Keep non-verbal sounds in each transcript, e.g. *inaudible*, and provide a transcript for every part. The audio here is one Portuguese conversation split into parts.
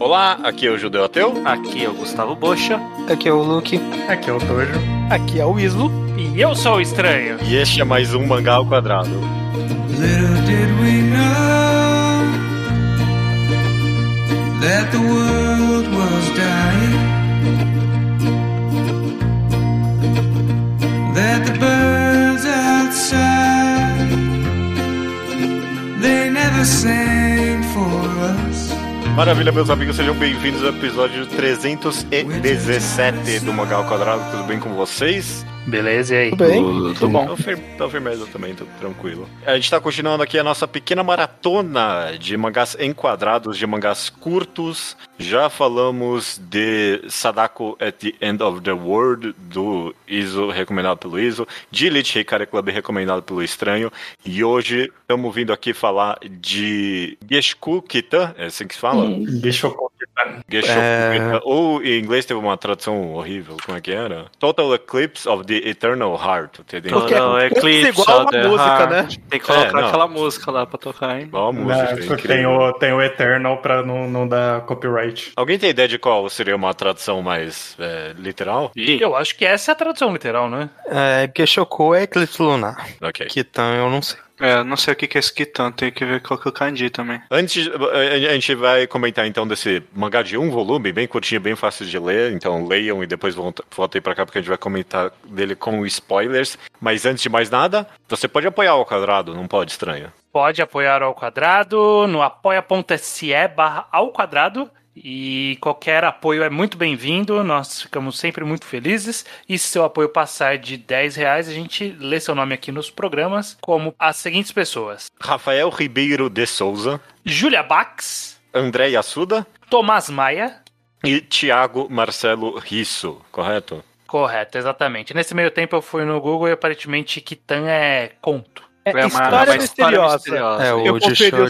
Olá, aqui é o Judeu Ateu. Aqui é o Gustavo Bocha. Aqui é o Luke. Aqui é o Tojo. Aqui é o Islo. E eu sou o Estranho. E este é mais um Mangá ao Quadrado. Little did we know that the world was dying. That the birds outside they never sang for us. Maravilha, meus amigos, sejam bem-vindos ao episódio 317 do Mangá ao Quadrado. Tudo bem com vocês? Beleza, e aí? Tudo bem? Tudo, tudo bom. Tô, fir tô firmeza também, tô tranquilo. A gente tá continuando aqui a nossa pequena maratona de mangás enquadrados, de mangás curtos. Já falamos de Sadako at the End of the World, do Iso, recomendado pelo Iso, de Elite Hikari Club, recomendado pelo Estranho. E hoje estamos vindo aqui falar de Geshu Kita, é assim que se fala? Bishoku. É. Ou em inglês teve uma tradução horrível, como é que era? Total Eclipse of the Eternal Heart, entendeu? Porque Não, é Eclipse igual of the uma música, Heart. né? Tem que colocar É, aquela música lá pra tocar, hein? A música? Incrível. tem, o, tem o Eternal pra não, não dar copyright. Alguém tem ideia de qual seria uma tradução mais é, literal? Eu acho que essa é a tradução literal, né? É, Geshoku é Eclipse Lunar. Ok. Kitan eu não sei. É, não sei o que que é esse Kitan, tem que ver qual que é o kanji também. Antes, a gente vai comentar então desse mangá de um volume, bem curtinho, bem fácil de ler. Então leiam e depois volta- voltem pra cá porque a gente vai comentar dele com spoilers. Mas antes de mais nada, você pode apoiar o quadrado, não pode, estranho. Pode apoiar ao quadrado no apoia.se barra ao quadrado. E qualquer apoio é muito bem-vindo, nós ficamos sempre muito felizes. E se seu apoio passar de 10 reais, a gente lê seu nome aqui nos programas, como as seguintes pessoas: Rafael Ribeiro de Souza, Julia Bax, André Yasuda Tomás Maia. e Thiago Marcelo Risso, correto? Correto, exatamente. Nesse meio tempo eu fui no Google e aparentemente Kitan é conto. É, É uma- história, uma misteriosa. misteriosa. É, o os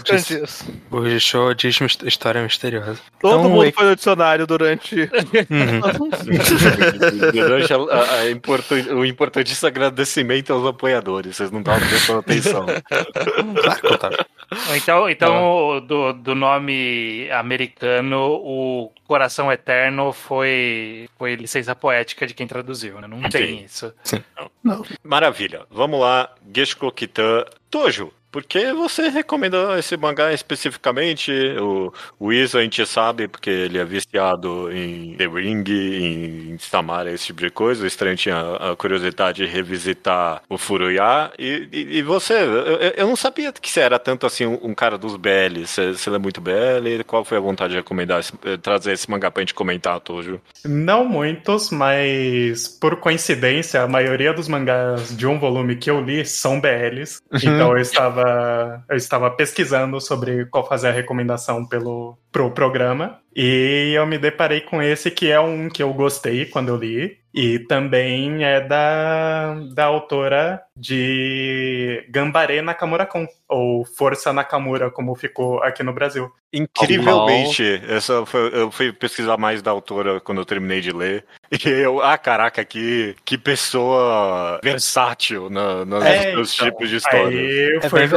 diz, o Jisho diz história misteriosa. Todo Então, mundo e- foi no dicionário durante. Uhum. *laughs* Durante a- a- a *laughs* importan- o importantíssimo agradecimento aos apoiadores, vocês não estavam prestando atenção. Claro que Então, então do, do nome americano, o Coração Eterno foi, foi licença poética de quem traduziu, né? Não tem isso. Maravilha. Vamos lá, Gesho Kitan. Tojo, por que você recomendou esse mangá especificamente? O, o Iso a gente sabe, porque ele é viciado em The Ring, em Samara, esse tipo de coisa. O estranho tinha a curiosidade de revisitar o Furuya. E, e, e você? Eu, eu- não sabia que você era tanto assim um, um cara dos BL. Você, você lê muito BL? Qual foi a vontade de recomendar, esse- eh, trazer esse mangá pra gente comentar, Tojo? Não muitos, mas por coincidência, a maioria dos mangás de um volume que eu li são BLs. Então eu estava, eu estava pesquisando sobre qual fazer a recomendação pelo pro programa. E eu me deparei com esse que é um que eu gostei quando eu li. E também é da, da autora de Gambare Nakamura-kun, ou Força Nakamura, como ficou aqui no Brasil. Incrivelmente, essa foi- eu fui pesquisar mais da autora quando eu terminei de ler. *laughs* E eu, ah, caraca, que, que pessoa versátil na, nas, É, nos então, tipos de história. Aí É foi,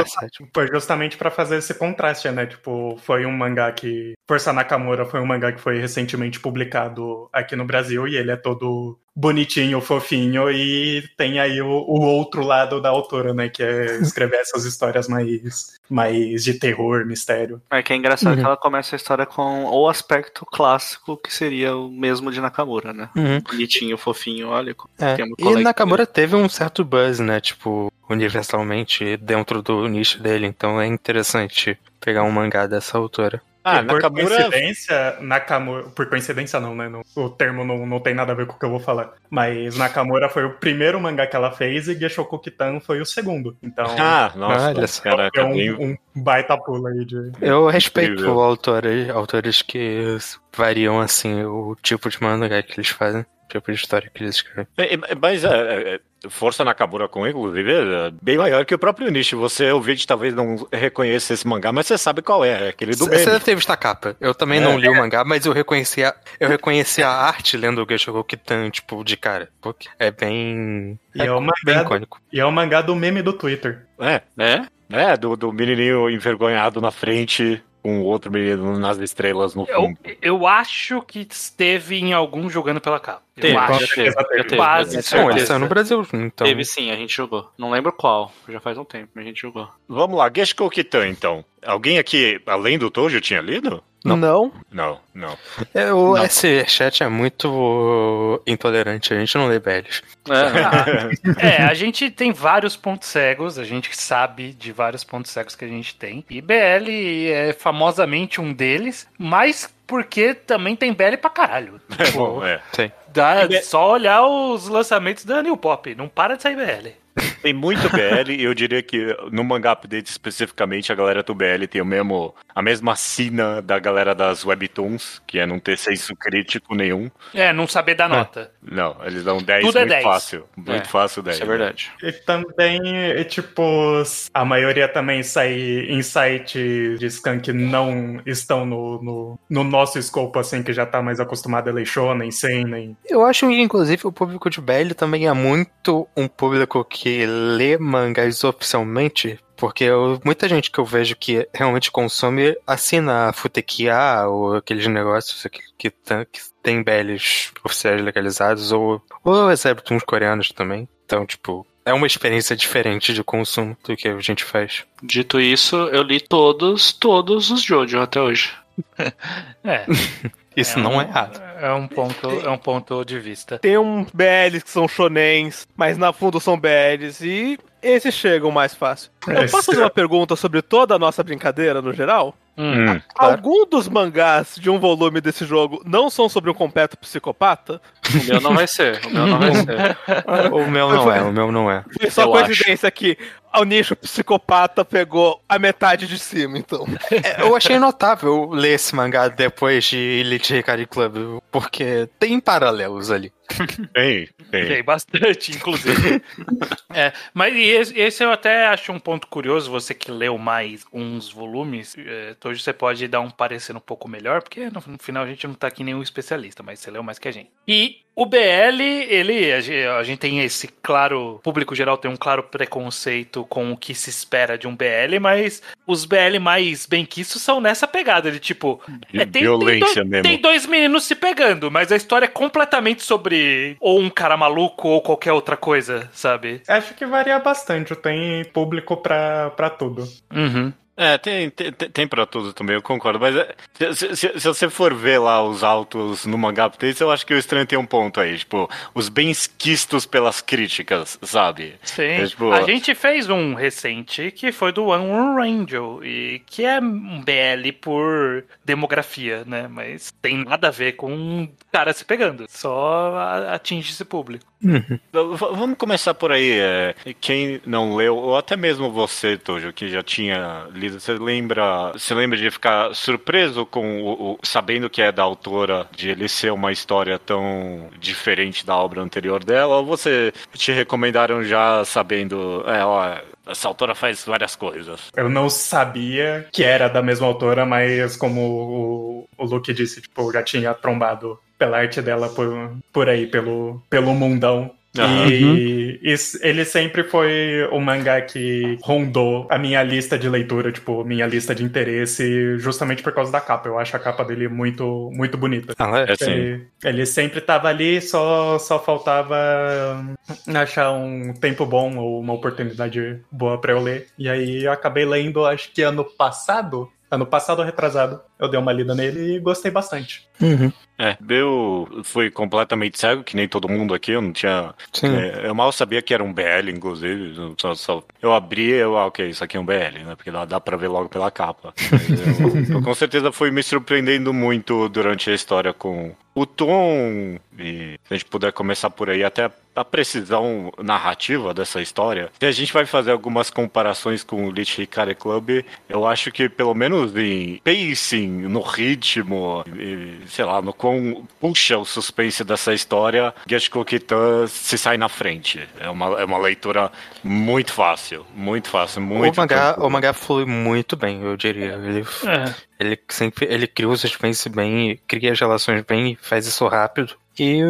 foi justamente pra fazer esse contraste, né? Tipo, foi um mangá que. Força Nakamura foi um mangá que foi recentemente publicado aqui no Brasil e ele é todo bonitinho, fofinho e tem aí o, o outro lado da autora, né? Que é escrever essas histórias mais, mais de terror, mistério. É que é engraçado Uhum. que ela começa a história com o aspecto clássico, que seria o mesmo de Nakamura, né? Uhum. Bonitinho, fofinho, olha. É. Tem uma E Nakamura teve um certo buzz, né? Tipo, universalmente dentro do nicho dele. Então é interessante pegar um mangá dessa autora. Ah, por Nakamura. coincidência, Nakamura. Por coincidência, não, né? O termo não, não tem nada a ver com o que eu vou falar. Mas Nakamura foi o primeiro mangá que ela fez e Geshoku Kitan foi o segundo. Então. *laughs* Ah, nossa, Olha caraca, É um, um baita pulo aí de. Eu respeito autores, autores que variam assim o tipo de mangá que eles fazem, o tipo de história que eles escrevem. É, é, Mas é, é, Força Nakamura com, inclusive, é bem maior que o próprio nicho. Você, ouvinte, talvez não reconheça esse mangá, mas você sabe qual é, é aquele do Você deve ter visto a capa. Eu também É. não li o mangá, mas eu reconheci a, eu reconheci a arte lendo o Geshoku Kitan, tipo, de cara. Porque é bem. E é, o bem mangá, icônico. e é o mangá do meme do Twitter. É, É? é do, do menininho envergonhado na frente, com o outro menino nas estrelas no Eu, fundo. eu acho que esteve em algum jogando pela capa. Eu Teve, acho. teve, teve. Quase Bom, ele teve. saiu no Brasil, então. Teve sim, a gente jogou. Não lembro qual, já faz um tempo, mas a gente jogou. Vamos lá, Geshko Kitan, então. Alguém aqui, além do Tojo, tinha lido? Não. Não. Não, não. É, o, Não. esse chat é muito intolerante, a gente não lê BLs. É, É, a gente tem vários pontos cegos, a gente sabe de vários pontos cegos que a gente tem. E BL é famosamente um deles, mas porque também tem BL pra caralho. É bom, é. Dá E- só olhar os lançamentos da New Pop, não para de sair BL. Tem muito BL e eu diria que no mangá update especificamente a galera do BL tem o mesmo, a mesma sina da galera das webtoons, que é não ter senso crítico nenhum. É, não saber dar nota. Não, eles dão 10 Tudo é muito 10. fácil. Muito É, fácil 10. isso é verdade. E também, e, tipo, a maioria também sai em sites de scan que não estão no, no, no nosso escopo, assim, que já tá mais acostumado a ler shonen, seinen. Eu acho que, inclusive, o público de BL também é muito um público que lê mangás oficialmente, porque eu- muita gente que eu vejo que realmente consome assina a Futekia ou aqueles negócios que, que, que tem BLs oficiais legalizados, ou, ou as webtoons coreanos também. Então, tipo, é uma experiência diferente de consumo do que a gente faz. Dito isso, eu li todos, todos os Jojo até hoje. *laughs* É. *laughs* Isso é não um, é errado. É um ponto, é um ponto de vista. Tem um BLs que são shonens, mas na fundo são BLs e esses chegam mais fácil. Eu Esse- posso fazer uma pergunta sobre toda a nossa brincadeira no geral? Hum. Claro. Algum dos mangás de um volume desse jogo não são sobre um completo psicopata? O meu não vai ser, o meu não vai ser. *laughs* O meu não é, o meu não é. Foi só Eu coincidência que o nicho psicopata pegou a metade de cima, então. É, eu achei notável ler esse mangá depois de Elite Hikari Club, porque tem paralelos ali. Tem, tem. Tem bastante, inclusive. *laughs* é, mas e esse, esse eu até acho um ponto curioso, você que leu mais uns volumes, é, hoje você pode dar um parecer um pouco melhor, porque no, no final a gente não tá aqui nenhum especialista, mas você leu mais que a gente. E o BL, ele, a gente, tem esse claro, o público geral tem um claro preconceito com o que se espera de um BL, mas os BL mais benquistos são nessa pegada, de tipo, De é, tem, violência tem, do- mesmo. tem dois meninos se pegando, mas a história é completamente sobre ou um cara maluco ou qualquer outra coisa, sabe? Acho que varia bastante, tem público pra, pra tudo. Uhum. É, tem, tem, tem- pra tudo também, eu concordo. Mas é, se, se- se você for ver lá os altos no mangá eu acho que o estranho tem um ponto aí. Tipo, os bens quistos pelas críticas, sabe? Sim. É, tipo, A gente fez um recente que foi do One One Angel, e que é um BL por demografia, né? Mas tem nada a ver com um cara se pegando. Só a- atinge esse público. V- Vamos começar por aí. é, quem não leu, ou até mesmo você, Tojo, que já tinha lido, você lembra, você lembra de ficar surpreso com o, o- sabendo que é da autora, de ele ser uma história tão diferente da obra anterior dela, ou você te recomendaram já sabendo, é, ó, essa autora faz várias coisas. Eu não sabia que era da mesma autora, mas como o, o Luke disse, tipo, já tinha trombado pela arte dela por, por aí, pelo, pelo mundão. Aham. E isso- ele sempre foi um mangá que rondou a minha lista de leitura, tipo, minha lista de interesse, justamente por causa da capa. Eu acho a capa dele muito, muito bonita. Ah, é? É assim. Ele, ele sempre tava ali, só, só faltava achar um tempo bom ou uma oportunidade boa pra eu ler. E aí eu acabei lendo, acho que ano passado. Ano passado ou retrasado, eu dei uma lida nele e gostei bastante. Uhum. É, eu fui completamente cego, que nem todo mundo aqui, eu não tinha Sim. É, eu mal sabia que era um BL, inclusive. eu Só, só- eu abri eu, ah, ok, isso aqui é um BL, né? Porque dá, dá pra ver logo pela capa. Eu, *laughs* eu com certeza fui me surpreendendo muito durante a história com o tom. E se a gente puder começar por aí, até a precisão narrativa dessa história. Se a gente vai fazer algumas comparações com o Lich Hikari Club, eu acho que pelo menos em pacing, no ritmo, e, sei lá, no quão puxa o suspense dessa história, Geshiko Kitan se sai na frente. É uma, é uma leitura muito fácil, muito fácil, muito o, mangá, o mangá flui muito bem, eu diria. Ele, É. ele sempre ele cria o suspense bem, cria as relações bem, faz isso rápido. E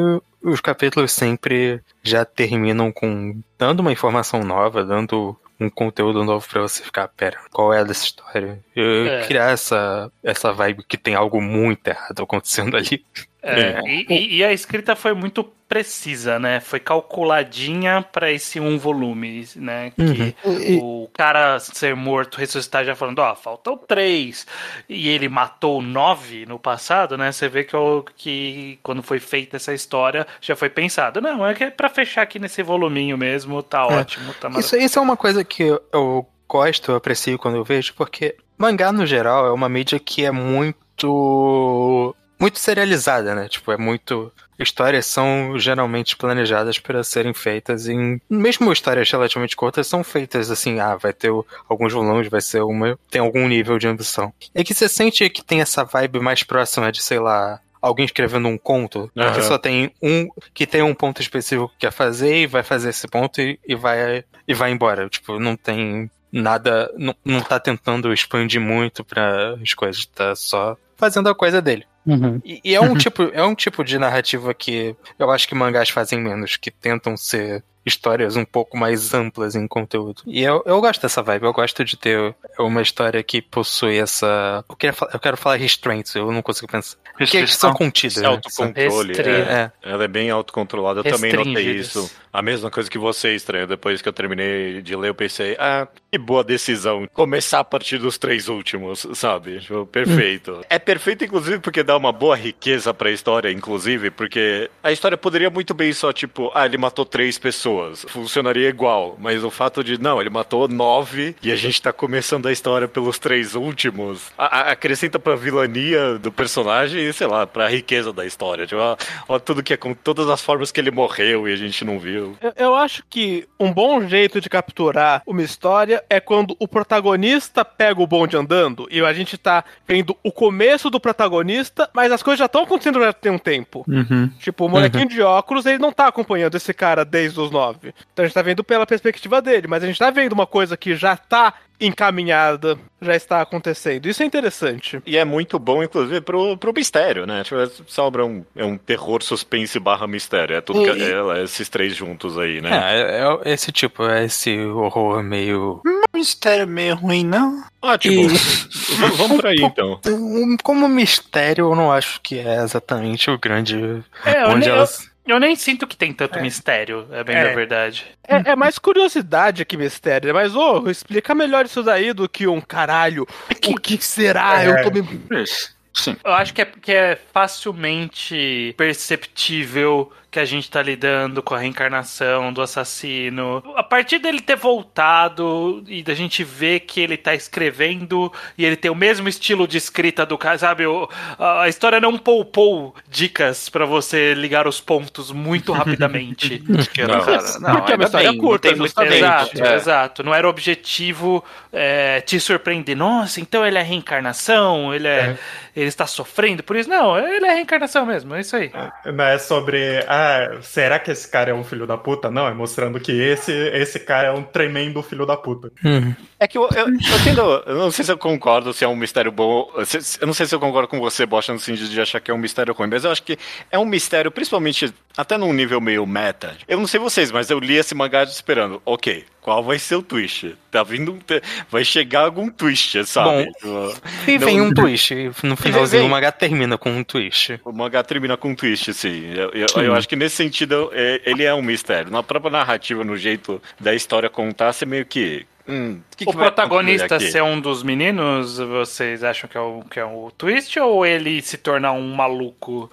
os capítulos sempre já terminam com dando uma informação nova, dando um conteúdo novo pra você ficar, pera, qual é dessa história? Eu É. criar essa, essa vibe que tem algo muito errado acontecendo ali. *laughs* É, e, e- e a escrita foi muito precisa, né? Foi calculadinha pra esse um volume, né? Que o cara ser morto, ressuscitar já falando, ó, faltam três. E ele matou nove no passado, né? Você vê que, o- que quando foi feita essa história, já foi pensado. Não, é que é pra fechar aqui nesse voluminho mesmo, tá É. ótimo, tá maravilhoso. Isso, isso é uma coisa que eu, eu gosto, eu aprecio quando eu vejo, porque mangá, no geral, é uma mídia que é muito. Muito serializada, né? Tipo, é muito. Histórias são geralmente planejadas para serem feitas em. Mesmo histórias relativamente curtas são feitas assim, ah, vai ter alguns volumes, vai ser uma. tem algum nível de ambição. É que você sente que tem essa vibe mais próxima de, sei lá. Alguém escrevendo um conto que Aham. só tem um que tem um ponto específico que quer fazer e vai fazer esse ponto e, e vai e vai embora. Tipo, não tem nada, não, não tá tentando expandir muito para as coisas, tá só fazendo a coisa dele. E, e é um tipo, é um tipo de narrativa que eu acho que mangás fazem menos, que tentam ser histórias um pouco mais amplas em conteúdo. E eu, eu gosto dessa vibe, eu gosto de ter uma história que possui essa. Eu, queria, fa- eu quero falar restraints, eu não consigo pensar. Que, que são Restrição. contidas. Né? autocontrole. É. É. Ela é bem autocontrolada. Eu também notei isso. A mesma coisa que você, estranho. Depois que eu terminei de ler, eu pensei, ah, que boa decisão. Começar a partir dos três últimos, sabe? Tipo, perfeito. É perfeito, inclusive, porque dá uma boa riqueza pra história, inclusive, porque a história poderia muito bem só, tipo, ah, ele matou três pessoas. Funcionaria igual. Mas o fato de, não, ele matou nove e a gente tá começando a história pelos três últimos, a- a- acrescenta pra vilania do personagem e, sei lá, pra riqueza da história. Tipo, ó, ó, tudo que é com todas as formas que ele morreu e a gente não viu. Eu, eu acho que um bom jeito de capturar uma história é quando o protagonista pega o bonde andando e a gente tá vendo o começo do protagonista, mas as coisas já estão acontecendo já tem um tempo. Tipo, o molequinho de óculos, ele não tá acompanhando esse cara desde os nove. Então a gente tá vendo pela perspectiva dele, mas a gente tá vendo uma coisa que já tá encaminhada, já está acontecendo. Isso é interessante. E é muito bom, inclusive, pro, pro mistério, né? Tipo, é- sobra um, é um terror suspense barra mistério. É tudo que E- é, é esses três juntos aí, né? É, é, é esse tipo, é esse horror meio. Mistério meio ruim, não? Ótimo. E- Vamos por aí, então. Como mistério, eu não acho que é exatamente o grande. É, onde elas. eu, eu nem sinto que tem tanto mistério, é bem É. da verdade. É, é mais curiosidade que mistério. Mas, ô, explica melhor isso daí do que um caralho. O que será? É. Eu tô me. Isso. Sim. Eu acho que é, que é facilmente perceptível que a gente tá lidando com a reencarnação do assassino. A partir dele ter voltado e da gente ver que ele tá escrevendo e ele tem o mesmo estilo de escrita do cara, sabe? A, história não poupou dicas pra você ligar os pontos muito *laughs* rapidamente. Não. Cara, não, Porque é uma história bem, curta, tem justamente. Exato, É. exato. Não era o objetivo é, te surpreender. Nossa, então ele é reencarnação, ele é, ele está sofrendo por isso. Não, ele é reencarnação mesmo, é isso aí. Não é sobre, ah, será que esse cara é um filho da puta? Não, é mostrando que esse, esse cara é um tremendo filho da puta. É que eu, eu, eu tendo. Eu não sei se eu concordo se é um mistério bom. se- Eu não sei se eu concordo com você, Bosch, no sentido de achar que é um mistério ruim, mas eu acho que é um mistério, principalmente até num nível meio meta. Eu não sei vocês, mas eu li esse mangá esperando. Ok, qual vai ser o twist? Tá vindo. um te- Vai chegar algum twist, sabe? Tipo, E vem Não- um *laughs* twist. No finalzinho vem. o mangá termina com um twist. O mangá termina com um twist, sim. Eu, eu- eu acho que nesse sentido é, ele é um mistério. Na própria narrativa, no jeito da história contar, você meio que. Hum, que o que vai protagonista ser um dos meninos, vocês acham que é, o, que é o twist? Ou ele se tornar um maluco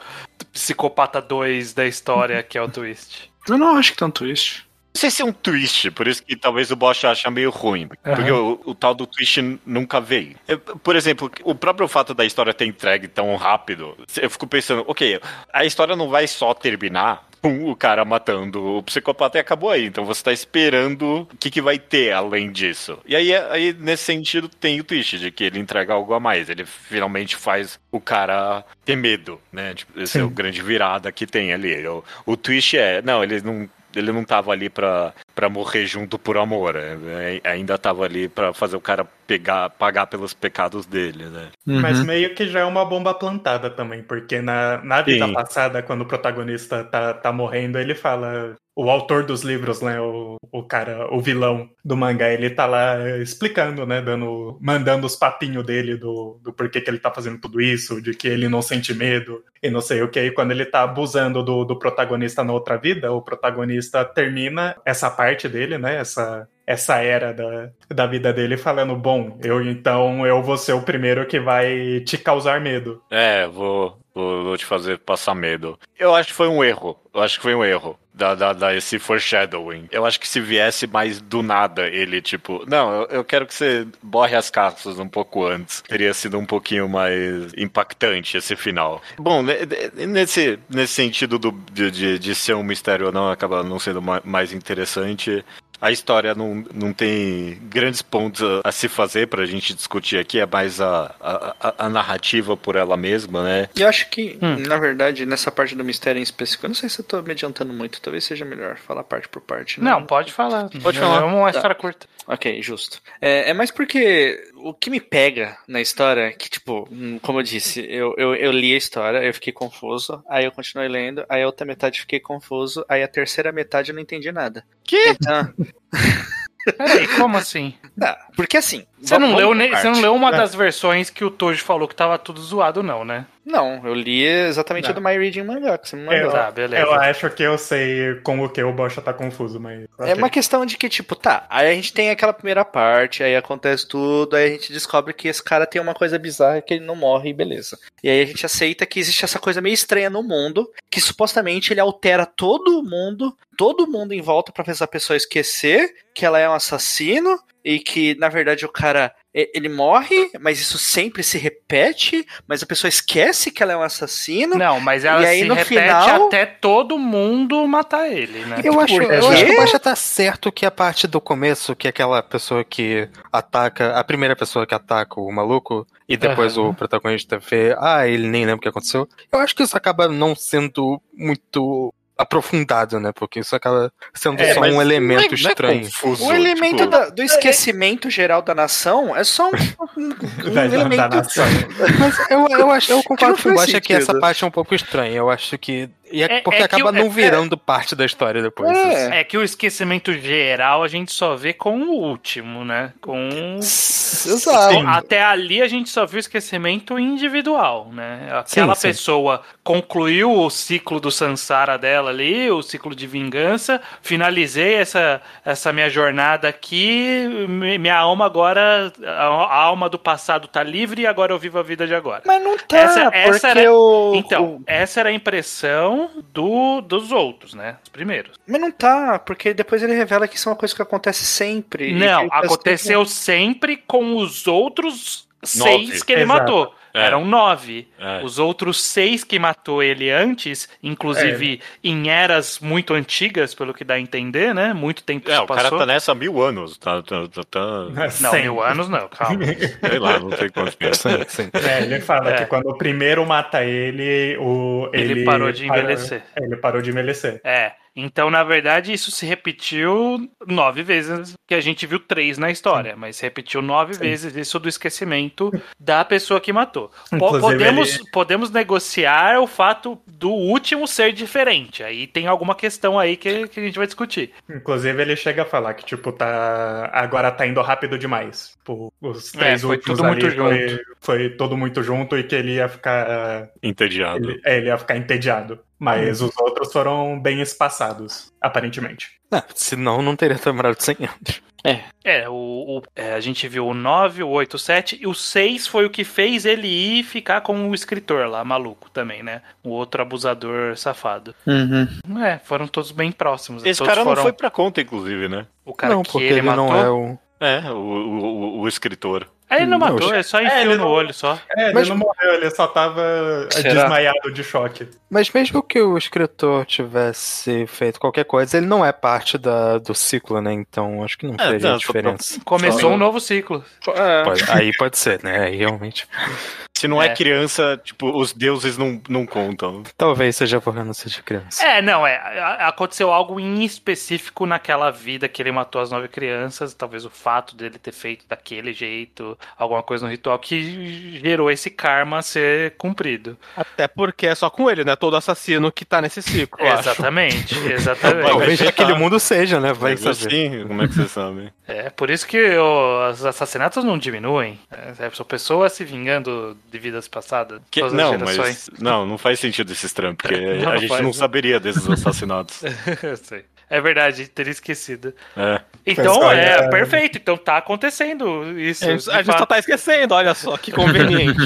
psicopata 2 da história que é o twist? *laughs* Eu não acho que tem um twist. Não sei se é um twist, por isso que talvez o Bosch ache meio ruim. Porque o, o tal do twist nunca veio. Eu, por exemplo, o próprio fato da história ter entregue tão rápido, eu fico pensando, ok, a história não vai só terminar com o cara matando o psicopata e acabou aí. Então você tá esperando o que, que vai ter além disso. E aí, aí, nesse sentido, tem o twist de que ele entrega algo a mais. Ele finalmente faz o cara ter medo, né? Tipo, esse é o grande virada que tem ali. O, o twist é, não, ele não ele não tava ali pra, pra morrer junto por amor. é, é, ainda tava ali pra fazer o cara pegar, pagar pelos pecados dele, né? Mas meio que já é uma bomba plantada também, porque na, na vida Sim. passada, quando o protagonista tá, tá morrendo, ele fala: o o autor dos livros, né? O, o cara, o vilão do mangá, ele tá lá explicando, né? Dando, mandando os papinhos dele do, do porquê que ele tá fazendo tudo isso, de que ele não sente medo e não sei o que. E quando ele tá abusando do, do protagonista na outra vida, o protagonista termina essa parte dele, né? Essa, essa era da, da vida dele falando, bom, eu então eu vou ser o primeiro que vai te causar medo. É, vou, vou, vou te fazer passar medo. Eu acho que foi um erro. Eu acho que foi um erro. Da, da, da esse foreshadowing. Eu acho que se viesse mais do nada, ele, tipo, não, eu, eu quero que você borre as caças um pouco antes. Teria sido um pouquinho mais impactante esse final. Bom, nesse, nesse sentido do, de, de, ser um mistério ou não, acaba não sendo ma- mais interessante. A história não, não tem grandes pontos a, a se fazer pra gente discutir aqui, é mais a, a, a- a narrativa por ela mesma, né? E eu acho que, Hum. na verdade, nessa parte do mistério em específico, eu não sei se eu tô me adiantando muito, talvez seja melhor falar parte por parte. né? Não, pode falar. Pode falar. É uma Tá. história curta. Ok, justo. É, é mais porque o que me pega na história é que, tipo, hum, como eu disse, eu, eu, eu li a história, eu fiquei confuso, aí eu continuei lendo, aí a outra metade eu fiquei confuso, aí a terceira metade eu não entendi nada. Que? Então, *laughs* Peraí, como assim? tá, porque assim. Você não, leu, você não leu uma É. das versões que o Tojo falou que tava tudo zoado, não, né? Não, eu li exatamente Não. a do My Reading Mangá, que você me mandou. Eu, Tá, beleza. eu acho que eu sei com o que o Bocha tá confuso, mas. É ok. uma questão de que, tipo, tá, aí a gente tem aquela primeira parte, aí acontece tudo, aí a gente descobre que esse cara tem uma coisa bizarra que ele não morre e beleza. E aí a gente aceita que existe essa coisa meio estranha no mundo, que supostamente ele altera todo mundo, todo mundo em volta pra fazer a pessoa esquecer que ela é um assassino e que, na verdade, o cara. Ele morre, mas isso sempre se repete, mas a pessoa esquece que ela é um assassino. Não, mas ela E aí, se no repete final- até todo mundo matar ele, né? Eu acho, eu acho que o Baixa tá certo que a parte do começo, que é aquela pessoa que ataca, a primeira pessoa que ataca o maluco, e depois Aham. o protagonista vê, ah, ele nem lembra o que aconteceu. Eu acho que isso acaba não sendo muito aprofundado, né? Porque isso acaba sendo É, só um não é- elemento não é estranho. confuso, O elemento tipo, da- do esquecimento geral da nação é só um, *laughs* elemento. nação. Mas eu, eu, acho, eu *laughs* concordo não com o faz Baixa que essa parte é um pouco estranha. Eu acho que. E é É- porque é que acaba o- não é- virando parte da história depois. É. isso. É que o esquecimento geral a gente só vê com o último, né? Com. Exato. com- Até ali a gente só viu o esquecimento individual, né? Aquela Sim, sim. pessoa concluiu o ciclo do Sansara dela ali, o ciclo de vingança. Finalizei essa, essa minha jornada aqui. mi- Minha alma agora. A, alma do passado tá livre e agora eu vivo a vida de agora. Mas não tá, Essa- essa porque era- o. Então, essa era a impressão do, dos outros, né? Os primeiros. Mas não tá, porque depois ele revela que isso é uma coisa que acontece sempre. Não, aconteceu sempre com os outros Nove. seis que ele Exato. matou. É. Eram nove. É. Os outros seis que matou ele antes, inclusive em eras muito antigas, pelo que dá a entender, né? Muito tempo É, se o cara tá nessa há mil anos. Tá, tá, tá, tá- Não, mil anos não, calma. *laughs* sei lá, não sei quantos mil. É, ele fala É. que quando o primeiro mata ele, o, Ele parou de envelhecer. É, ele parou de envelhecer. É. Então, na verdade, isso se repetiu nove vezes, que a gente viu três na história, mas se repetiu nove vezes isso do esquecimento da pessoa que matou. Inclusive, podemos, ele- podemos negociar o fato do último ser diferente. Aí tem alguma questão aí que, que a gente vai discutir. Inclusive, ele chega a falar que, tipo, tá. Agora tá indo rápido demais. Tipo, os três É, foi últimos tudo muito ali foi, foi todo muito junto e que ele ia ficar. Entediado. Ele, é, ele ia ficar entediado. Mas os outros foram bem espaçados, aparentemente. Ah, senão não teria demorado 100 anos. É, o, o- é, a gente viu o 9, o 8, o 7 e o 6 foi o que fez ele ir ficar com o escritor lá, maluco também, né? O outro abusador safado. Uhum. É, foram todos bem próximos. Esse todos cara não foram- foi pra conta, inclusive, né? O cara não, que porque ele, ele, matou. não é o. É, o, o- o escritor. É, ele não Não, matou, já- ele só É, enfiou ele no não- olho só. É, ele Mas- não morreu, ele só tava Será? desmaiado de choque. Mas mesmo que o escritor tivesse feito qualquer coisa, ele não é parte da, do ciclo, né? Então acho que não É, faria não, só pra- diferença. Começou Só- um novo ciclo. É, Pode- aí pode ser, né? Aí realmente. *laughs* Se não é, É. criança, tipo, os deuses não, não contam. Talvez seja porque não seja criança. É, não, é. a- Aconteceu algo em específico naquela vida que ele matou as nove crianças. Talvez o fato dele ter feito daquele jeito, alguma coisa no ritual que gerou esse karma ser cumprido. Até porque é só com ele, né? Todo assassino que tá nesse ciclo, eu acho. Exatamente, *laughs* exatamente. Talvez aquele mundo seja, né? Vai saber. assim, como é que você sabe? É por isso que os assassinatos não diminuem. É, são pessoas se vingando de vidas passadas. Que- todas as não, gerações. mas *laughs* não, não faz sentido esses trampos, porque Não, *laughs* a não gente faz, não né? saberia desses *laughs* assassinatos. Eu sei. É verdade, teria esquecido. É. Então, é, olha- perfeito. Então tá acontecendo isso. A gente, de a gente só fato. tá esquecendo, olha só, que conveniente.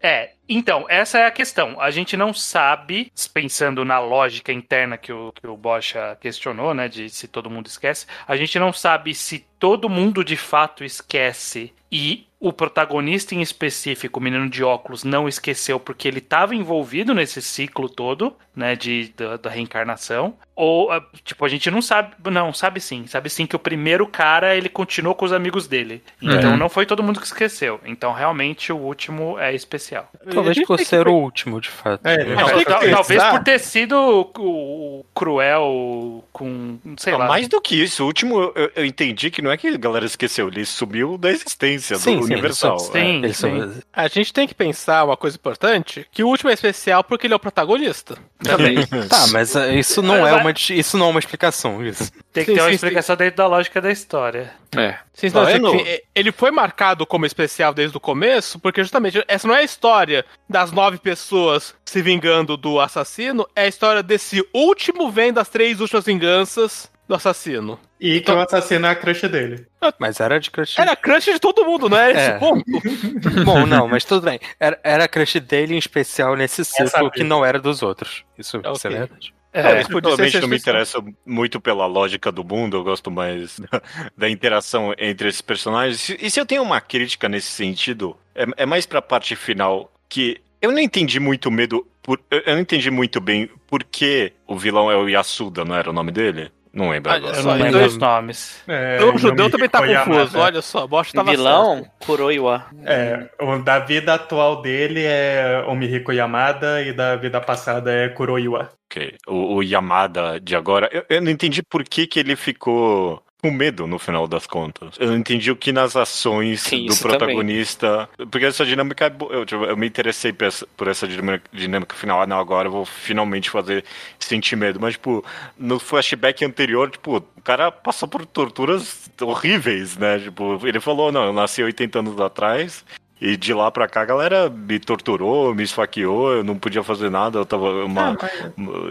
É, então, essa é a questão. A gente não sabe, pensando na lógica interna que o, que o Bocha questionou, né, de se todo mundo esquece, a gente não sabe se todo mundo de fato esquece e o protagonista em específico, o menino de óculos, não esqueceu porque ele estava envolvido nesse ciclo todo, né, de, da, da reencarnação. Ou, ah, tipo, a gente não sabe. Não, sabe sim. Sabe sim que o primeiro cara, ele continuou com os amigos dele. Então Uhum. não foi todo mundo que esqueceu. Então realmente o último é especial. Talvez por ser o último, de fato. É, Não, tal- talvez por ter sido o, cruel com. sei Não, lá. mais do que isso, o último eu, eu entendi que não é que a galera esqueceu, ele sumiu da existência Sim, do sim, Universal. Sim, são- sim. A gente tem que pensar uma coisa importante, que o último é especial porque ele é o protagonista. Também. *laughs* Tá, mas isso não é uma isso não é uma explicação. Isso. Tem que Sim, ter uma sim, explicação dentro da lógica da história. É. Sim, não, Ah, é ele foi marcado como especial desde o começo, porque justamente essa não é a história das nove pessoas se vingando do assassino, é a história desse último vem das três últimas vinganças do assassino. E que o assassino é a crush dele. Mas era de crush. Era crush de todo mundo, não era É. esse ponto? *laughs* Bom, não, mas tudo bem. Era, era crush dele em especial nesse ciclo que não era dos outros. Isso, isso é verdade. É, Particularmente não me interessa muito pela lógica do mundo, eu gosto mais da, *laughs* da interação entre esses personagens. E se eu tenho uma crítica nesse sentido, é, é mais pra parte final, que eu não entendi muito medo. Por, eu eu não entendi muito bem por que o vilão é o Yasuda, não era o nome dele? Não lembro agora. eu não lembro dois- nomes. É, o judeu também tá confuso, olha só, Bosch tava Vilão, Kuroiwa. É, o da vida atual dele é Omihiko Yamada e da vida passada é Kuroiwa. Ok. O, o Yamada de agora, eu, eu não entendi por que, que ele ficou com medo no final das contas. Eu não entendi o que nas ações Sim, do isso também. protagonista. Porque essa dinâmica é boa. Eu, tipo, eu me interessei por essa, por essa dinâmica, dinâmica final. Ah, não, agora eu vou finalmente fazer sentir medo. Mas, tipo, no flashback anterior, tipo, o cara passou por torturas horríveis, né? Tipo, ele falou, não, eu nasci 80 anos atrás. E de lá pra cá a galera me torturou, me esfaqueou, eu não podia fazer nada, eu tava uma.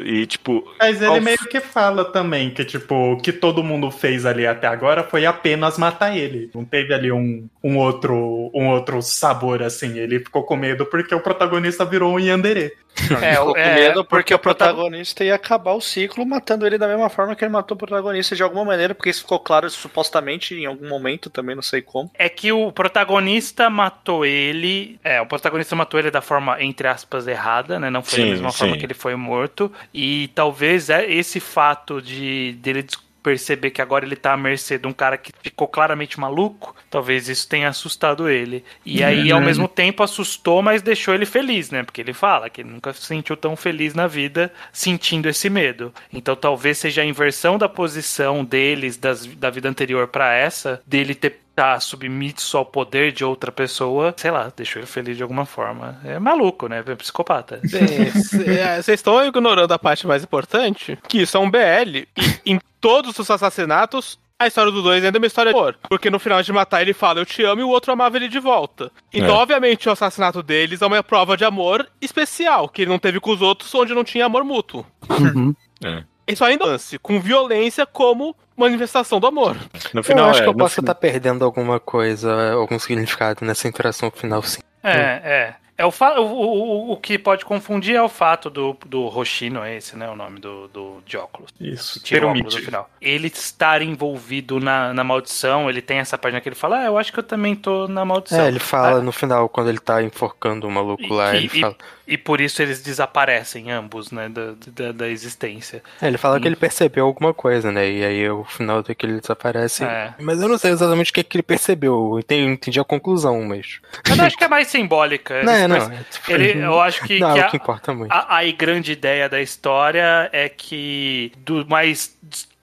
E tipo. Mas ele ao meio que fala também que, tipo, o que todo mundo fez ali até agora foi apenas matar ele. Não teve ali um, um, outro, um outro sabor, assim. Ele ficou com medo porque o protagonista virou um Yandere. É, com é, medo porque o prota- protagonista ia acabar o ciclo matando ele da mesma forma que ele matou o protagonista de alguma maneira, porque isso ficou claro supostamente em algum momento, também não sei como. É que o protagonista matou ele. É, o protagonista matou ele da forma, entre aspas, errada, né? Não foi da Sim, mesma forma sim. que ele foi morto. E talvez é esse fato de dele des- perceber que agora ele tá à mercê de um cara que ficou claramente maluco, talvez isso tenha assustado ele. E aí, ao mesmo tempo, assustou, mas deixou ele feliz, né? Porque ele fala que ele nunca se sentiu tão feliz na vida sentindo esse medo. Então talvez seja a inversão da posição deles das, da vida anterior pra essa, dele ter tá submisso ao poder de outra pessoa, sei lá, deixou ele feliz de alguma forma. É maluco, né? É psicopata. É, Vocês estão ignorando a parte mais importante, que isso é um BL, e em todos os assassinatos, a história do dois ainda é uma história de amor. Porque no final de matar ele fala, eu te amo, e o outro amava ele de volta. Então, É. obviamente, o assassinato deles é uma prova de amor especial, que ele não teve com os outros, onde não tinha amor mútuo. É. Isso ainda lance, com violência como manifestação do amor. No Eu final, acho é, que eu posso estar perdendo alguma coisa, algum significado nessa interação final, sim. É, é. É o, fa- o, o, o que pode confundir é o fato do, do Roshino, é esse, né? O nome do, do de óculos. Isso, que tira o óculos no final. Ele estar envolvido na, na maldição, ele tem essa página que ele fala, ah, eu acho que eu também tô na maldição. É, ele fala Ah, no final, quando ele tá enforcando o maluco E- lá, e- ele e- fala. E por isso eles desaparecem ambos, né, da, da, da existência. É, ele fala que ele percebeu alguma coisa, né? E aí o final daquele ele desaparece. É. Mas eu não sei exatamente o que, que ele percebeu. Eu entendi, eu entendi a conclusão, mas. Mas eu acho que é mais simbólica. *laughs* Não, Ele- não. é, tipo, Ele, eu acho que, não que é a, o que importa muito. a, a grande ideia da história é que, do mais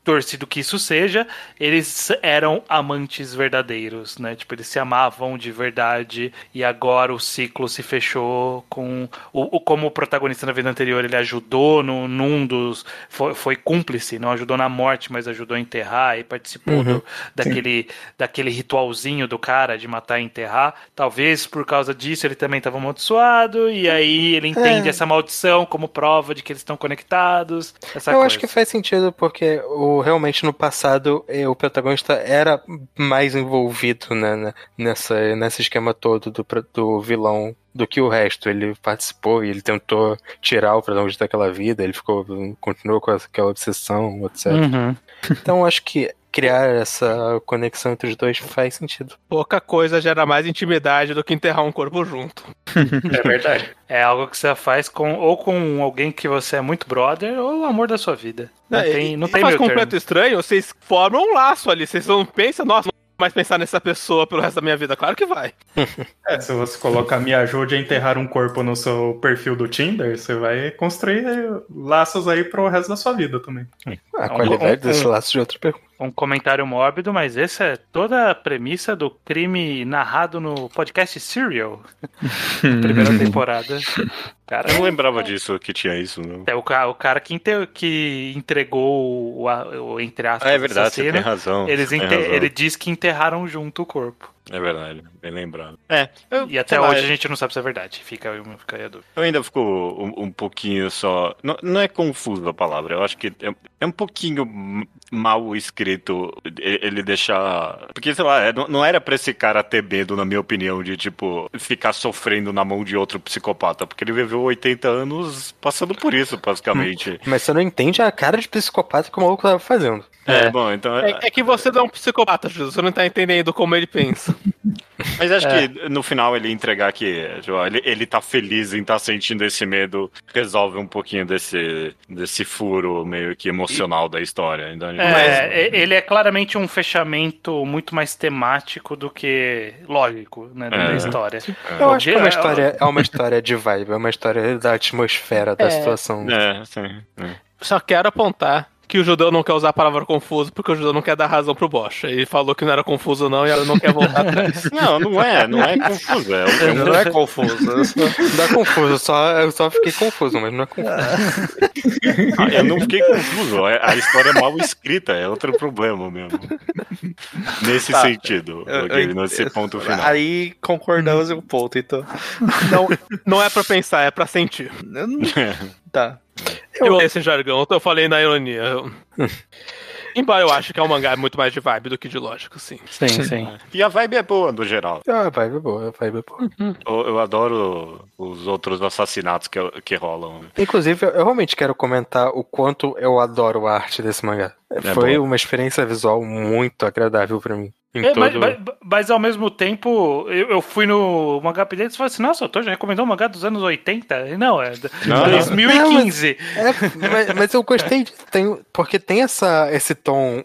distorcido que isso seja, eles eram amantes verdadeiros, né? Tipo, eles se amavam de verdade e agora o ciclo se fechou com o, o- como o protagonista na vida anterior ele ajudou no, num dos foi, foi cúmplice, não ajudou na morte, mas ajudou a enterrar e participou Uhum, do- daquele daquele ritualzinho do cara de matar e enterrar. Talvez por causa disso ele também estava amaldiçoado e aí ele entende É. essa maldição como prova de que eles estão conectados. Eu coisa. acho que faz sentido porque o, realmente no passado eh, o protagonista era mais envolvido né, né, nessa, nesse esquema todo do, do vilão do que o resto. Ele participou e ele tentou tirar o protagonista daquela vida, ele ficou continuou com aquela obsessão, etc. Uhum. Então acho que criar essa conexão entre os dois faz sentido. Pouca coisa gera mais intimidade do que enterrar um corpo junto. *laughs* É verdade. É algo que você faz com ou com alguém que você é muito brother ou o amor da sua vida. Não É, tem, não e tem faz meio termo. completo estranho, vocês formam um laço ali. Vocês não pensam, nossa, não vou mais pensar nessa pessoa pelo resto da minha vida. Claro que vai. *laughs* É, se você colocar me ajude a enterrar um corpo no seu perfil do Tinder, você vai construir laços aí pro resto da sua vida também. A um- qualidade um- desse laço de outra pergunta. Um comentário mórbido, mas essa é toda a premissa do crime narrado no podcast Serial. primeira *laughs* temporada. Cara, Eu não lembrava disso, que tinha isso, não. É o, o cara que, inte- que entregou o, o entre aspas, Ah, é verdade, você tem razão. Eles tem razão. ele diz que enterraram junto o corpo. É verdade, bem lembrado. É, eu, E até sei lá, hoje a gente não sabe se é verdade. Fica, aí- fica aí a dúvida. Eu ainda fico um, um pouquinho só. Não, não é confuso a palavra, eu acho que é, é um pouquinho mal escrito ele deixar. Porque, sei lá, é, não, não era pra esse cara ter medo, na minha opinião, de, tipo, ficar sofrendo na mão de outro psicopata. Porque ele viveu 80 anos passando por isso, basicamente. Mas você não entende a cara de psicopata que o maluco tava fazendo. É, bom, então. É, é que você não é um psicopata, Jesus. Você não tá entendendo como ele pensa. *laughs* Mas acho É. que no final ele entregar que ele, ele tá feliz em estar sentindo esse medo resolve um pouquinho desse, desse furo meio que emocional da história. Então, É, e- ele é claramente um fechamento muito mais temático do que lógico, né, da É. história. Eu acho que é uma É, história, é uma história de vibe, é uma história da atmosfera da É. situação. É, sim. é. Só quero apontar que o judeu não quer usar a palavra confuso porque o judeu não quer dar razão pro Bosch. Ele falou que não era confuso não e ela não quer voltar atrás. *laughs* Não, não é, não é confuso. É, um- Não é confuso. eu só- Não é confuso, só, eu só fiquei confuso, mas não é confuso. Ah, eu não fiquei confuso. A a história é mal escrita, é outro problema mesmo. Nesse Tá. sentido, Eu- eu- nesse ponto final. Aí concordamos em um ponto, então. Não, não é pra pensar, é pra sentir. Não- Tá. Eu esse jargão, eu falei na ironia. Eu- *laughs* Embora eu acho que é um mangá muito mais de vibe do que de lógico, sim. Sim, sim. E a vibe é boa, no geral. Ah, vibe é boa, a vibe é boa. Eu, eu adoro os outros assassinatos que, que rolam. Inclusive, eu realmente quero comentar o quanto eu adoro a arte desse mangá. Foi boa. uma experiência visual muito agradável pra mim. É, mas, todo... mas- mas ao mesmo tempo, eu, eu fui no mangá Updates e falei assim, nossa, o Tojo recomendou um mangá dos anos 80? E Não, é Não. 2015. É, mas, mas eu gostei de, tem, porque tem essa, esse tom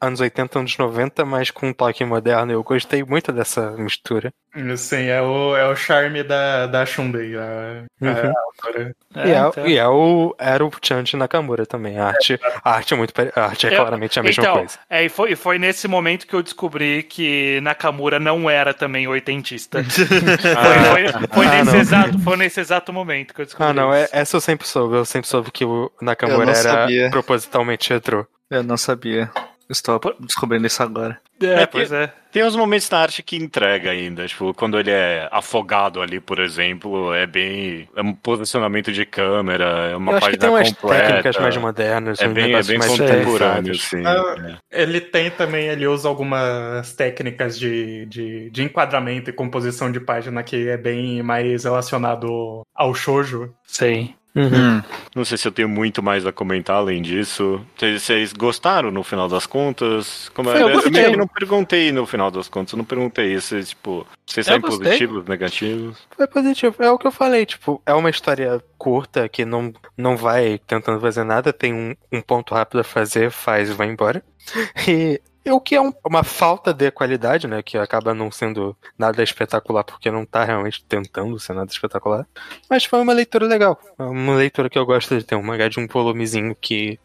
anos 80, anos 90, mas com um toque moderno. Eu gostei muito dessa mistura. Sim, é o, é o charme da, da Shundei, a, a Uhum. autora. É, e, é, então. e é o, era o Chanji Nakamura também. A arte, a arte é muito a arte é Eu- claramente a mesma então, coisa. É, e foi, foi nesse momento que eu descobri que Nakamura não era também oitentista. *laughs* foi, foi- foi Ah, nesse exato, foi nesse exato momento que eu descobri. Ah, não, é, isso. essa eu sempre soube. Eu sempre soube que o Nakamura era sabia. propositalmente retrô. Eu não sabia. Estou descobrindo isso agora. É, É, pois é. Tem uns momentos na arte que entrega ainda, tipo, quando ele é afogado ali, por exemplo, é bem. É um posicionamento de câmera, é uma eu acho que página tem umas completa. técnicas mais modernas, É bem, é bem mais contemporâneo, sim. Ah, é. Ele tem também, ele usa algumas técnicas de, de, de enquadramento e composição de página que é bem mais relacionado ao shoujo. Sim. Uhum. Não sei se eu tenho muito mais a comentar além disso. Vocês- Vocês gostaram no final das contas? Como Eu eu, gostei. que não perguntei no final das contas, eu não perguntei isso, tipo, vocês Eu saem positivos, negativos? Foi positivo. É o que eu falei, tipo, é uma história curta que não, não vai tentando fazer nada, tem um, um ponto rápido a fazer, faz e vai embora. *laughs* E o que é um- uma falta de qualidade, né? Que acaba não sendo nada espetacular, porque não tá realmente tentando ser nada espetacular. Mas foi uma leitura legal. É uma leitura que eu gosto de ter, um mangá de um volumezinho que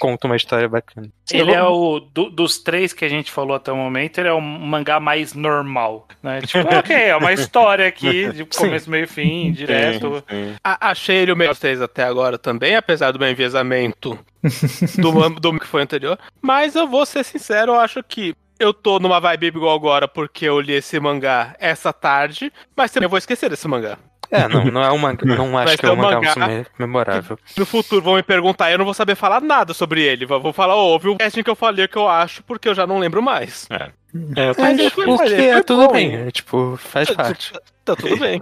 conta uma história bacana. Ele é o. do- dos três que a gente falou até o momento, ele é o mangá mais normal. Né? Tipo, *laughs* ok, é uma história aqui, de começo, meio e fim, direto. Sim, sim. A- achei ele o melhor dos três até agora também, apesar do meu enviesamento do, *laughs* do que foi anterior. Mas eu vou ser sincero, eu acho que eu tô numa vibe igual agora porque eu li esse mangá essa tarde, mas também eu vou esquecer desse mangá. É, não, não é um mangá. Não acho que é um mangá, mangá. me- memorável. No futuro vão me perguntar e eu não vou saber falar nada sobre ele. Vou vou falar, ô, ouve o casting que eu falei que eu acho, porque eu já não lembro mais. É, eu Mas Mas ele foi- o que é tudo bom. bem, é, tipo, faz parte. Tá tudo bem.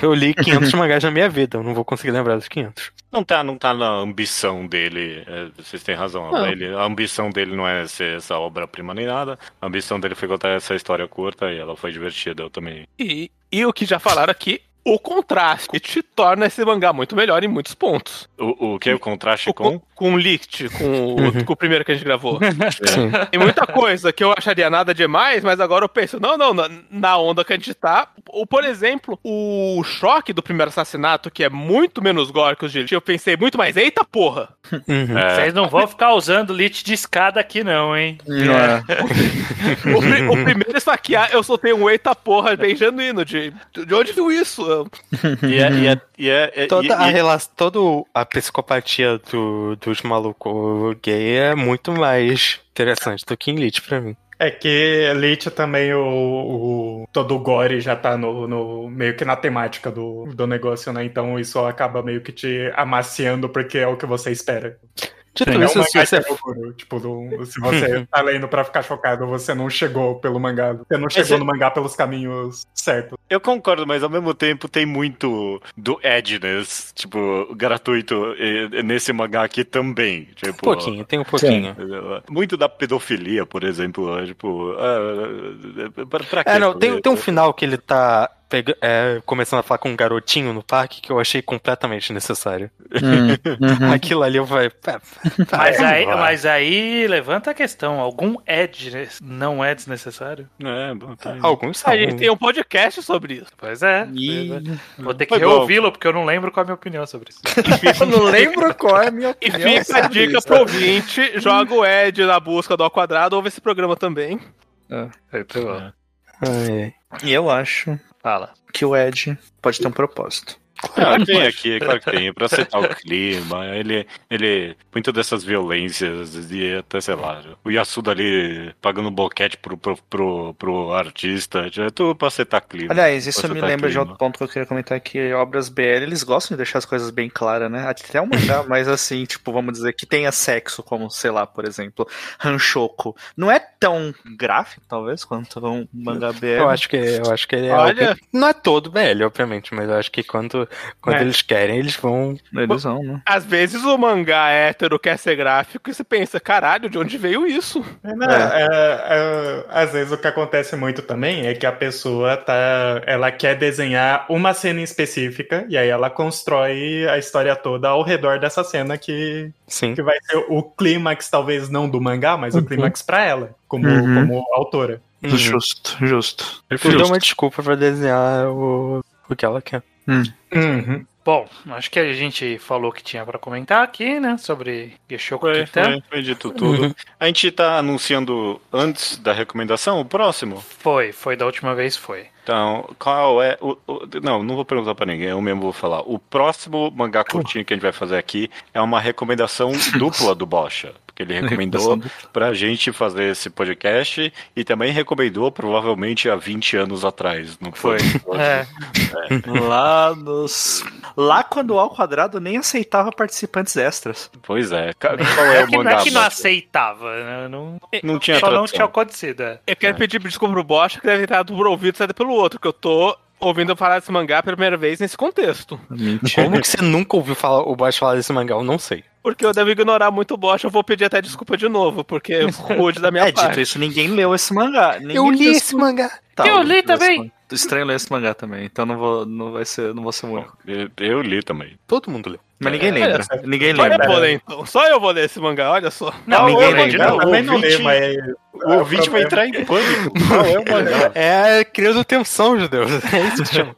Eu li 500 mangás na minha vida, eu não vou conseguir lembrar dos 500. Não tá, não tá na ambição dele. é, vocês têm razão. Não. Ele, a ambição dele não é ser essa obra-prima nem nada. A ambição dele foi contar essa história curta e ela foi divertida. Eu também. E, e o que já falaram aqui, o contraste te torna esse mangá muito melhor em muitos pontos. O, o que? O contraste O, com? com, com o Licht, com o, Uhum. com o primeiro que a gente gravou. *laughs* Tem muita coisa que eu acharia nada demais, mas agora eu penso, não, não, na, na onda que a gente tá. Ou, por exemplo, o choque do primeiro assassinato, que é muito menos gore que os de Lich, eu pensei muito mais, eita porra! Uhum. É, Vocês não vão ficar usando lit de escada aqui, não, hein? *laughs* O, pri- o primeiro esfaquear, eu soltei um eita porra bem genuíno, de, de onde viu isso? Eu- e é, e é, e é, é- Toda e- a e- relação, toda a psicopatia do, dos malucos gay é muito mais interessante do que em Elite pra mim. É que Elite também, o, o- todo o gore já tá no, no- meio que na temática do, do negócio, né? Então isso acaba meio que te amaciando porque é o que você espera. Dito Não é um isso, se você de orgulho, tipo, do- se *laughs* você tá lendo pra ficar chocado, você não chegou pelo mangá. Você não chegou é- no mangá pelos caminhos certos. Eu concordo, mas ao mesmo tempo tem muito do edginess, tipo, gratuito nesse mangá aqui também. Tipo, um pouquinho, tem um pouquinho. Muito da pedofilia, por exemplo. Tipo, ah, pra, pra quê? É, não, tem, tem um isso? final que ele tá pega- é, começando a falar com um garotinho no parque que eu achei completamente necessário. *laughs* Aquilo ali eu vai. Mas aí, vai. mas aí levanta a questão: algum edge não é desnecessário? É, bom, tá. Alguns são. A gente tem um podcast sobre isso. Pois é. Ih. Vou ter que bom. reouvi-lo, porque eu não lembro qual é a minha opinião sobre isso. *laughs* Eu não lembro qual é a minha *laughs* E opinião. fica a dica isso. pro ouvinte, joga o Ed na busca do ao quadrado, ouve esse programa também. Muito bom. Ai, E eu acho Fala. que o Ed pode ter um propósito. Ah, *laughs* tem aqui, claro que tem. Pra acertar o clima. Ele, ele. Muito dessas violências e até, sei lá, o Yasuda ali pagando boquete pro, pro, pro, pro artista. É tudo pra acertar clima. Aliás, isso me lembra de clima. outro ponto que eu queria comentar que obras BL, eles gostam de deixar as coisas bem claras, né? Até um mangá, *laughs* mas assim, tipo, vamos dizer, que tenha sexo, como, sei lá, por exemplo, Hanshoko. Não é tão gráfico, talvez, quanto um mangá BL. eu acho que eu acho que ele é. Olha. Não é todo BL, obviamente, mas eu acho que quando, quando É. eles querem, eles vão. Eles vão, né? Às vezes o mangá hétero quer ser gráfico e você pensa, caralho, de onde veio isso? É, né? É, é, às vezes o que acontece muito também é que a pessoa tá, ela quer desenhar uma cena específica e aí ela constrói a história toda ao redor dessa cena que, Sim. que vai ser o clímax, talvez não do mangá, mas o clímax pra ela, como, Uhum. como autora. Uhum. Justo, justo. Tudo é uma desculpa pra desenhar o, o que ela quer. Uhum. Bom, acho que a gente falou o que tinha pra comentar aqui, né? Sobre Geshoko Foi, Kitan. foi, foi dito tudo. A gente tá anunciando antes da recomendação o próximo. Foi, foi da última vez, foi. Então, qual é o, o- Não, não vou perguntar pra ninguém, eu mesmo vou falar. O próximo mangá curtinho que a gente vai fazer aqui é uma recomendação *laughs* dupla do Bocha. Porque ele *laughs* recomendou pra gente fazer esse podcast e também recomendou provavelmente há 20 anos atrás, não foi? *laughs* É. Lá nos. Lá quando o Ao Quadrado nem aceitava participantes extras. Pois é. Qual é É o que, não é que não aceitava, né? Não, Não tinha só não tradução. tinha acontecido. é. Eu quero pedir desculpa pro Bosch, que deve estar por um ouvido e saído pelo outro, que eu tô ouvindo eu falar desse mangá pela primeira vez nesse contexto. Como que você nunca ouviu falar, o Bosch falar desse mangá? Eu não sei. Porque eu devo ignorar muito o Bosch, eu vou pedir até desculpa de novo, porque é rude da minha *laughs* É, dito parte. isso, ninguém leu esse mangá. Ninguém Eu li esse mangá. Tá, Eu li também. Estranho ler esse mangá também, então não vou, não vai ser, não vou ser o único. Eu, eu li também. Todo mundo leu. Mas ninguém É, lembra. olha Ninguém Só eu lembra. vou ler, então. Só eu vou ler esse mangá, olha só. Não, ninguém eu lembra. Não, também não li, mas. O ouvinte vai entrar em pânico. *laughs* Qual é o mangá? É criando tensão, judeus. *laughs* É isso que chama.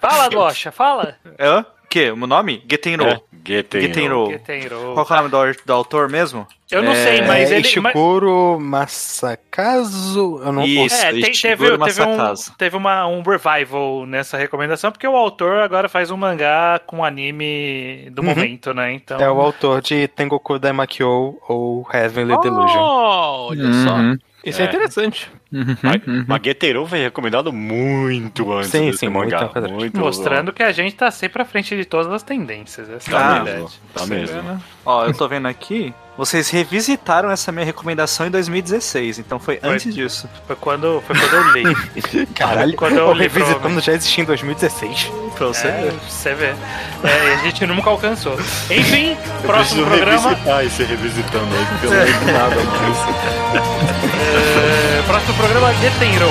Fala, Gocha, fala. É? O quê? O meu nome? Getenro. É, Geten. Getenro. Getenro. Qual que é o nome do, do autor mesmo? Eu não É, sei, mas é ele. mas- Ishikuro Masakazu. Eu não Isso. É, tem- Ishiguro teve, teve, um, teve uma, um revival nessa recomendação, porque o autor agora faz um mangá com anime do Uhum. momento, né? Então. É o autor de Tengoku Daimakyo ou Heavenly Delusion. Oh, olha só. Uhum. Isso é, É. interessante. Mas, mas Geteiro foi recomendado muito antes Sim, sim, muito mangá. Muito Mostrando que a gente tá sempre à frente de todas as tendências. Essa é a Ah, verdade. mesmo. Tá Você vê, mesmo. né? Ó, eu tô vendo aqui. Vocês revisitaram essa minha recomendação em 2016, então foi, Foi. antes disso. Foi quando, foi quando eu li. *laughs* Caralho, Quando eu o li, Revisitando já existia em 2016. Pra você É, ver. você vê. É, e a gente nunca alcançou. Enfim, Eu próximo programa. revisitar esse revisitando aí, porque eu não lembro nada disso. é, próximo programa Getenro.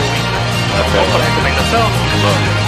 Vamos para a recomendação?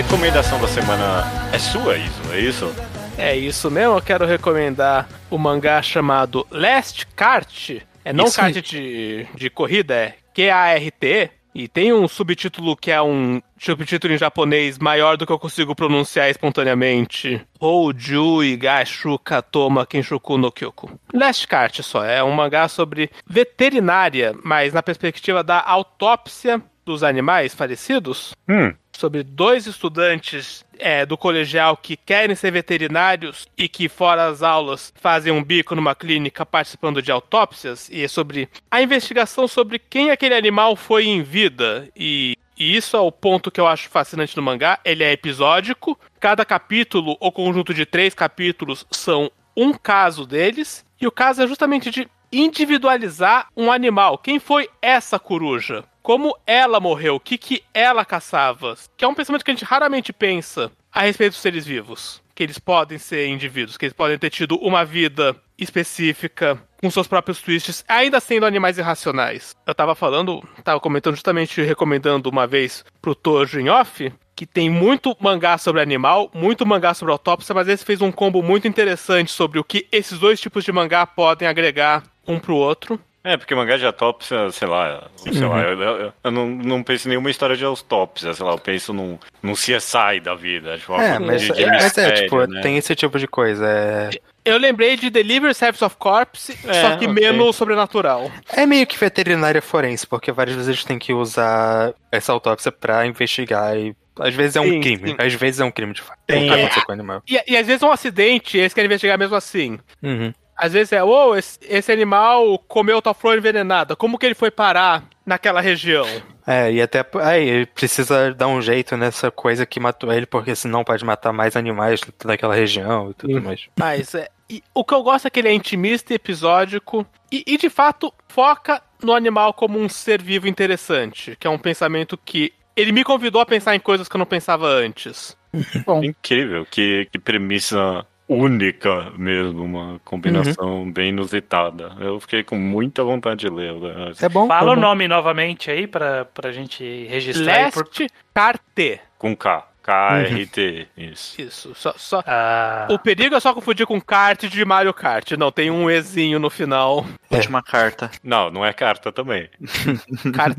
Recomendação da semana é sua, isso, é isso? É isso mesmo, eu quero recomendar o mangá chamado Last Kart. É não Isso kart de, de corrida, é Q-A-R-T. E tem um subtítulo que é um subtítulo em japonês maior do que eu consigo pronunciar espontaneamente. Houju Igashu Katoma Kenshoku no Kyoku. Last Kart só, é um mangá sobre veterinária, mas na perspectiva da autópsia dos animais falecidos Hum. Sobre dois estudantes é, do colegial que querem ser veterinários e que, fora as aulas, fazem um bico numa clínica participando de autópsias, e é sobre a investigação sobre quem aquele animal foi em vida. E, e isso é o ponto que eu acho fascinante no mangá. Ele é episódico, cada capítulo ou conjunto de três capítulos são um caso deles, e o caso é justamente de individualizar um animal. Quem foi essa coruja? Como ela morreu? O que, que ela caçava? Que é um pensamento que a gente raramente pensa a respeito dos seres vivos. Que eles podem ser indivíduos, que eles podem ter tido uma vida específica, com seus próprios twists, ainda sendo animais irracionais. Eu tava falando, tava comentando justamente, recomendando uma vez pro Tojo em off, que tem muito mangá sobre animal, muito mangá sobre autópsia, mas esse fez um combo muito interessante sobre o que esses dois tipos de mangá podem agregar um pro outro. É, porque mangá de autópsia, sei lá, sei lá, eu, eu- eu não, não penso em nenhuma história de autópsia, sei lá, eu penso num, num CSI da vida, tipo, uma É, mas, de, de é, mas é, mistério, tipo, né? tem esse tipo de coisa. É, Eu lembrei de Delivery Service of Corpse, É, só que ok. menos sobrenatural. é meio que veterinária forense, porque várias vezes eles têm que usar essa autópsia pra investigar e às vezes é um Sim, crime, sim. às vezes é um crime de fato. Tem- O que aconteceu com o animal. E, e às vezes é um acidente, eles querem investigar mesmo assim. Uhum. Às vezes é, ô, esse, esse animal comeu tal flor envenenada, como que ele foi parar naquela região? É, e até aí ele precisa dar um jeito nessa coisa que matou ele, porque senão pode matar mais animais daquela região e tudo Sim. mais. Mas é, e o que eu gosto é que ele é intimista e episódico, e, e de fato foca no animal como um ser vivo interessante, que é um pensamento que ele me convidou a pensar em coisas que eu não pensava antes. *laughs* Incrível, que, que premissa única mesmo, uma combinação Uhum. bem inusitada. Eu fiquei com muita vontade de ler. né? É bom. Fala é o bom. nome novamente aí pra, pra gente registrar. aí por- Carte. Com K. KRT, isso. Isso, só, só... Ah, O perigo é só confundir com kart de Mario Kart. Não, tem um Ezinho no final. Última carta. Não, não é carta também. *laughs* Kart.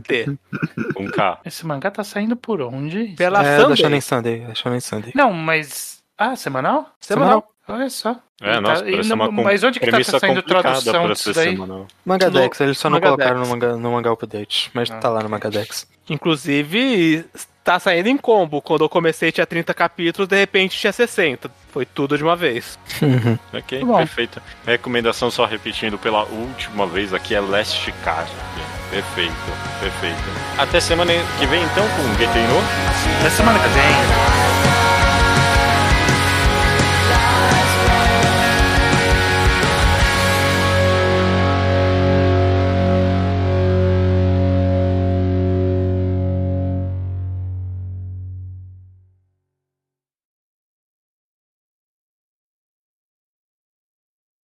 Um K. esse mangá tá saindo por onde? Pela É da Sunday. Shonen Sunday. É Shonen Sunday. Não, mas. Ah, semanal? Semanal. Olha só. É, nossa, tá- parece não- uma com- mas onde que tá saindo tradução disso ser daí? semanal. Magadex, eles só não Magadex. colocaram no manga, no manga update, mas tá lá no Magadex. Inclusive, tá saindo em combo. Quando eu comecei tinha 30 capítulos, de repente tinha 60. Foi tudo de uma vez. *laughs* Ok, Tá bom. perfeito. Recomendação só repetindo pela última vez aqui é Last Card. Perfeito, perfeito. Até semana que vem então com o GT no. Até semana que vem.